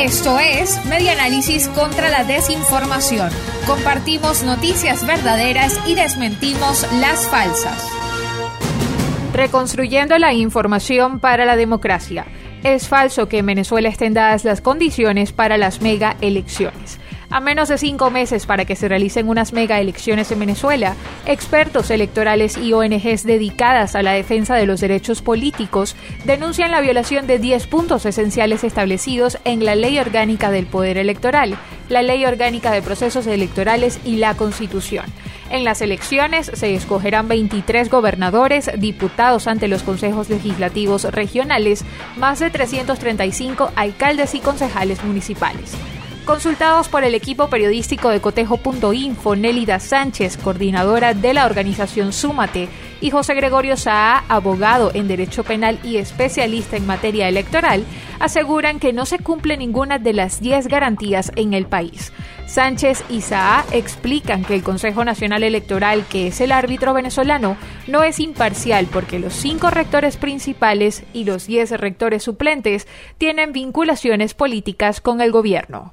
Esto es Medianálisis contra la desinformación. Compartimos noticias verdaderas y desmentimos las falsas. Reconstruyendo la información para la democracia. Es falso que en Venezuela estén dadas las condiciones para las mega elecciones. A menos de cinco meses para que se realicen unas mega elecciones en Venezuela, expertos electorales y ONGs dedicadas a la defensa de los derechos políticos denuncian la violación de 10 puntos esenciales establecidos en la Ley Orgánica del Poder Electoral, la Ley Orgánica de Procesos Electorales y la Constitución. En las elecciones se escogerán 23 gobernadores, diputados ante los consejos legislativos regionales, más de 335 alcaldes y concejales municipales. Consultados por el equipo periodístico de cotejo.info, Nélida Sánchez, coordinadora de la organización Súmate, y José Gregorio Saa, abogado en Derecho Penal y especialista en materia electoral, aseguran que no se cumple ninguna de las 10 garantías en el país. Sánchez y Saa explican que el Consejo Nacional Electoral, que es el árbitro venezolano, no es imparcial porque los cinco rectores principales y los 10 rectores suplentes tienen vinculaciones políticas con el gobierno.